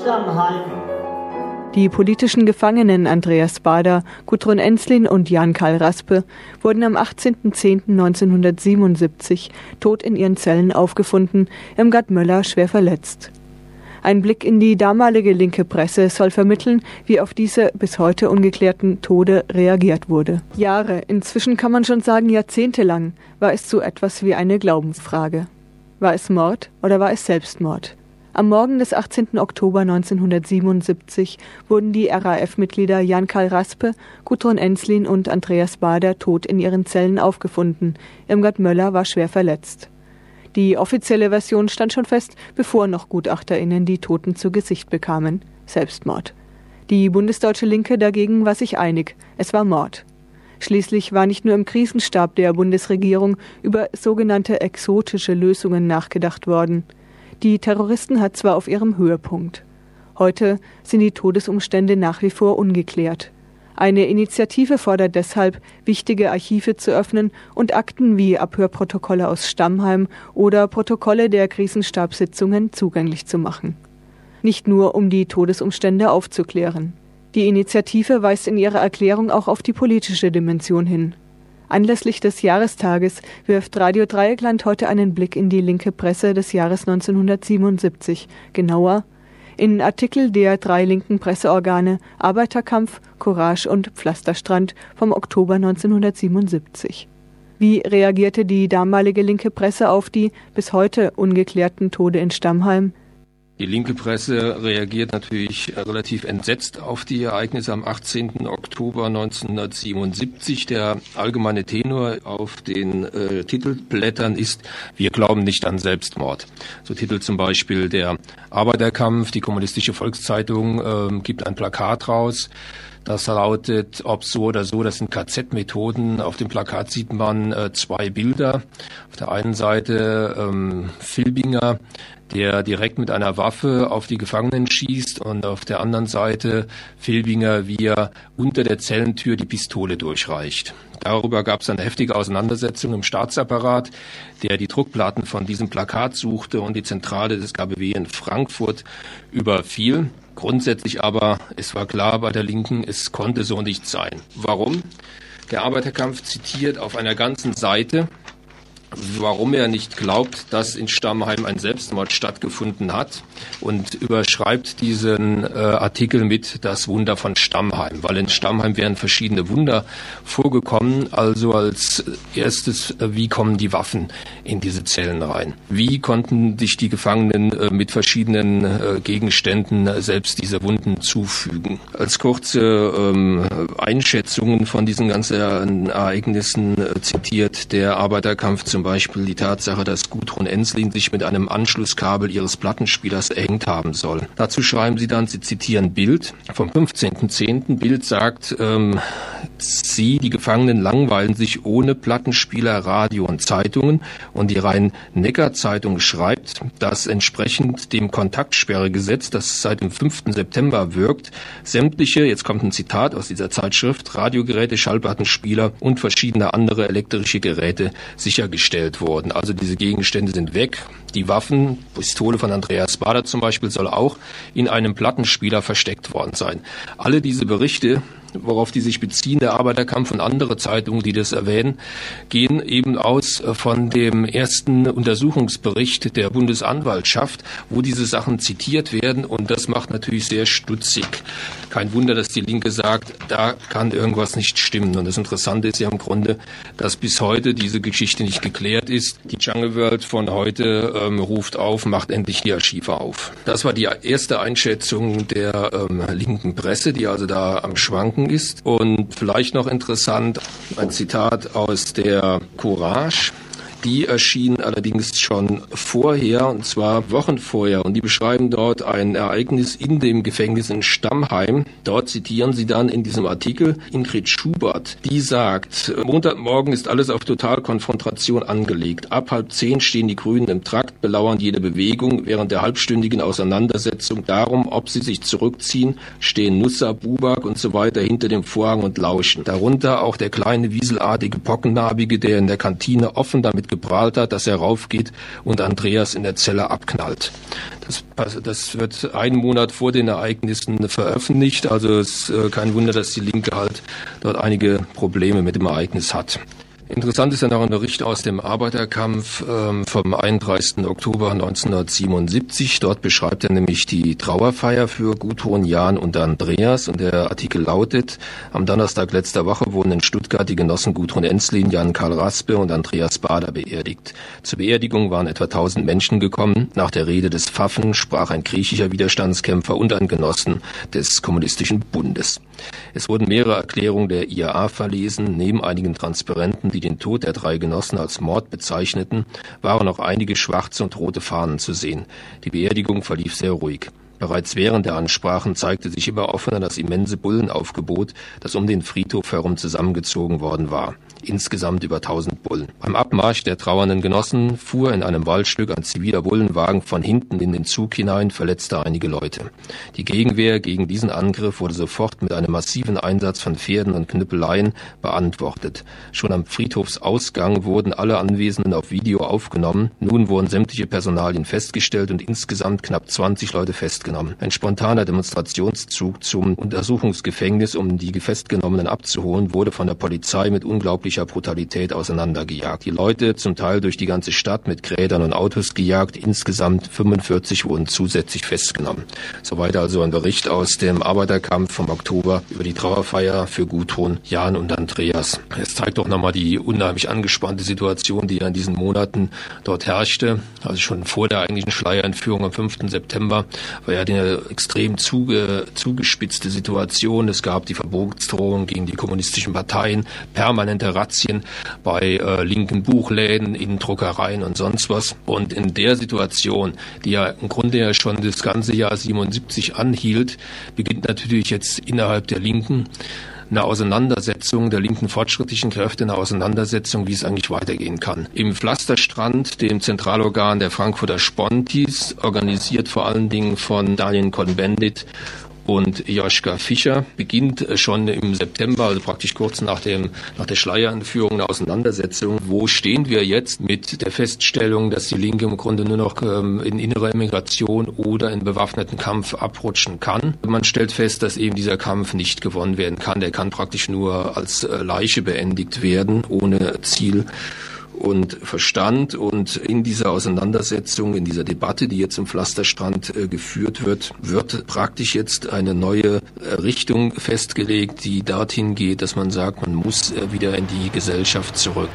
Stammheim. Die politischen Gefangenen Andreas Bader, Gudrun Enslin und Jan-Karl Raspe wurden am 18.10.1977 tot in ihren Zellen aufgefunden, Irmgard Möller schwer verletzt. Ein Blick in die damalige linke Presse soll vermitteln, wie auf diese bis heute ungeklärten Tode reagiert wurde. Jahre, inzwischen kann man schon sagen jahrzehntelang, war es so etwas wie eine Glaubensfrage. War es Mord oder war es Selbstmord? Am Morgen des 18. Oktober 1977 wurden die RAF-Mitglieder Jan-Karl Raspe, Gudrun Enslin und Andreas Bader tot in ihren Zellen aufgefunden. Irmgard Möller war schwer verletzt. Die offizielle Version stand schon fest, bevor noch GutachterInnen die Toten zu Gesicht bekamen. Selbstmord. Die bundesdeutsche Linke dagegen war sich einig. Es war Mord. Schließlich war nicht nur im Krisenstab der Bundesregierung über sogenannte exotische Lösungen nachgedacht worden. Die Terroristen hat zwar auf ihrem Höhepunkt. Heute sind die Todesumstände nach wie vor ungeklärt. Eine Initiative fordert deshalb, wichtige Archive zu öffnen und Akten wie Abhörprotokolle aus Stammheim oder Protokolle der Krisenstabssitzungen zugänglich zu machen. Nicht nur, um die Todesumstände aufzuklären. Die Initiative weist in ihrer Erklärung auch auf die politische Dimension hin. Anlässlich des Jahrestages wirft Radio Dreieckland heute einen Blick in die linke Presse des Jahres 1977, genauer in Artikel der drei linken Presseorgane Arbeiterkampf, Courage und Pflasterstrand vom Oktober 1977. Wie reagierte die damalige linke Presse auf die bis heute ungeklärten Tode in Stammheim? Die linke Presse reagiert natürlich relativ entsetzt auf die Ereignisse am 18. Oktober 1977. Der allgemeine Tenor auf den äh, Titelblättern ist, wir glauben nicht an Selbstmord. So titelt zum Beispiel der Arbeiterkampf, die Kommunistische Volkszeitung äh, gibt ein Plakat raus. Das lautet, ob so oder so, das sind KZ-Methoden. Auf dem Plakat sieht man äh, zwei Bilder. Auf der einen Seite ähm, Filbinger, der direkt mit einer Waffe auf die Gefangenen schießt und auf der anderen Seite Filbinger, wie er unter der Zellentür die Pistole durchreicht. Darüber gab es eine heftige Auseinandersetzung im Staatsapparat, der die Druckplatten von diesem Plakat suchte und die Zentrale des KBW in Frankfurt überfiel. Grundsätzlich aber, es war klar bei der Linken, es konnte so nicht sein. Warum? Der Arbeiterkampf zitiert auf einer ganzen Seite warum er nicht glaubt, dass in Stammheim ein Selbstmord stattgefunden hat und überschreibt diesen äh, Artikel mit das Wunder von Stammheim, weil in Stammheim wären verschiedene Wunder vorgekommen. Also als erstes, äh, wie kommen die Waffen in diese Zellen rein? Wie konnten sich die Gefangenen äh, mit verschiedenen äh, Gegenständen äh, selbst diese Wunden zufügen? Als kurze ähm, Einschätzungen von diesen ganzen Ereignissen äh, zitiert der Arbeiterkampf zum Beispiel die Tatsache, dass Gudrun Enslin sich mit einem Anschlusskabel ihres Plattenspielers erhängt haben soll. Dazu schreiben sie dann, sie zitieren Bild vom 15.10. Bild sagt, ähm, sie, die Gefangenen, langweilen sich ohne Plattenspieler, Radio und Zeitungen und die Rhein-Neckar-Zeitung schreibt, dass entsprechend dem Kontaktsperregesetz, das seit dem 5. September wirkt, sämtliche, jetzt kommt ein Zitat aus dieser Zeitschrift, Radiogeräte, Schallplattenspieler und verschiedene andere elektrische Geräte sichergestellt hergestellt wurden. Also diese Gegenstände sind weg. Die Waffen, Pistole von Andreas Bader zum Beispiel, soll auch in einem Plattenspieler versteckt worden sein. Alle diese Berichte worauf die sich beziehen, der Arbeiterkampf und andere Zeitungen, die das erwähnen, gehen eben aus äh, von dem ersten Untersuchungsbericht der Bundesanwaltschaft, wo diese Sachen zitiert werden und das macht natürlich sehr stutzig. Kein Wunder, dass die Linke sagt, da kann irgendwas nicht stimmen. Und das Interessante ist ja im Grunde, dass bis heute diese Geschichte nicht geklärt ist. Die Jungle World von heute ähm, ruft auf, macht endlich die Archive auf. Das war die erste Einschätzung der ähm, linken Presse, die also da am Schwanken ist. Und vielleicht noch interessant, ein Zitat aus der Courage. Die erschienen allerdings schon vorher, und zwar Wochen vorher. Und die beschreiben dort ein Ereignis in dem Gefängnis in Stammheim. Dort zitieren sie dann in diesem Artikel Ingrid Schubert. Die sagt, Montagmorgen ist alles auf Totalkonfrontation angelegt. Ab halb zehn stehen die Grünen im Trakt, belauern jede Bewegung. Während der halbstündigen Auseinandersetzung darum, ob sie sich zurückziehen, stehen Nusser, Bubak und so weiter hinter dem Vorhang und lauschen. Darunter auch der kleine wieselartige Pockennarbige, der in der Kantine offen damit geprahlt hat, dass er raufgeht und Andreas in der Zelle abknallt. Das, das wird einen Monat vor den Ereignissen veröffentlicht. Also es ist äh, kein Wunder, dass die Linke halt dort einige Probleme mit dem Ereignis hat. Interessant ist ja noch ein Bericht aus dem Arbeiterkampf ähm, vom 31. Oktober 1977. Dort beschreibt er nämlich die Trauerfeier für Gudrun, Jan und Andreas. Und der Artikel lautet, am Donnerstag letzter Woche wurden in Stuttgart die Genossen Gudrun Enslin, Jan Karl Raspe und Andreas Bader beerdigt. Zur Beerdigung waren etwa 1000 Menschen gekommen. Nach der Rede des Pfaffen sprach ein griechischer Widerstandskämpfer und ein Genossen des Kommunistischen Bundes. Es wurden mehrere Erklärungen der IAA verlesen, neben einigen Transparenten, die den Tod der drei Genossen als Mord bezeichneten, waren noch einige schwarze und rote Fahnen zu sehen. Die Beerdigung verlief sehr ruhig. Bereits während der Ansprachen zeigte sich immer offener das immense Bullenaufgebot, das um den Friedhof herum zusammengezogen worden war insgesamt über 1000 Bullen. Beim Abmarsch der trauernden Genossen fuhr in einem Waldstück ein ziviler Bullenwagen von hinten in den Zug hinein, verletzte einige Leute. Die Gegenwehr gegen diesen Angriff wurde sofort mit einem massiven Einsatz von Pferden und Knüppeleien beantwortet. Schon am Friedhofsausgang wurden alle Anwesenden auf Video aufgenommen. Nun wurden sämtliche Personalien festgestellt und insgesamt knapp 20 Leute festgenommen. Ein spontaner Demonstrationszug zum Untersuchungsgefängnis, um die Festgenommenen abzuholen, wurde von der Polizei mit unglaublicher unglaublicher Brutalität auseinandergejagt. Die Leute zum Teil durch die ganze Stadt mit Grädern und Autos gejagt. Insgesamt 45 wurden zusätzlich festgenommen. Soweit also ein Bericht aus dem Arbeiterkampf vom Oktober über die Trauerfeier für Gudrun, Jan und Andreas. Es zeigt doch nochmal die unheimlich angespannte Situation, die in diesen Monaten dort herrschte. Also schon vor der eigentlichen Schleierentführung am 5. September war ja eine extrem zuge, zugespitzte Situation. Es gab die Verbotsdrohung gegen die kommunistischen Parteien, permanente Razzien bei äh, linken Buchläden, in Druckereien und sonst was. Und in der Situation, die ja im Grunde ja schon das ganze Jahr 77 anhielt, beginnt natürlich jetzt innerhalb der Linken eine Auseinandersetzung der linken fortschrittlichen Kräfte, eine Auseinandersetzung, wie es eigentlich weitergehen kann. Im Pflasterstrand, dem Zentralorgan der Frankfurter Spontis, organisiert vor allen Dingen von Daniel Cohn-Bendit und Joschka Fischer beginnt schon im September, also praktisch kurz nach, dem, nach der Schleierentführung, eine Auseinandersetzung. Wo stehen wir jetzt mit der Feststellung, dass die Linke im Grunde nur noch ähm, in innerer Emigration oder in bewaffneten Kampf abrutschen kann? Man stellt fest, dass eben dieser Kampf nicht gewonnen werden kann. Der kann praktisch nur als äh, Leiche beendigt werden, ohne Ziel und Verstand. Und in dieser Auseinandersetzung, in dieser Debatte, die jetzt im Pflasterstrand äh, geführt wird, wird praktisch jetzt eine neue äh, Richtung festgelegt, die dorthin geht, dass man sagt, man muss äh, wieder in die Gesellschaft zurück.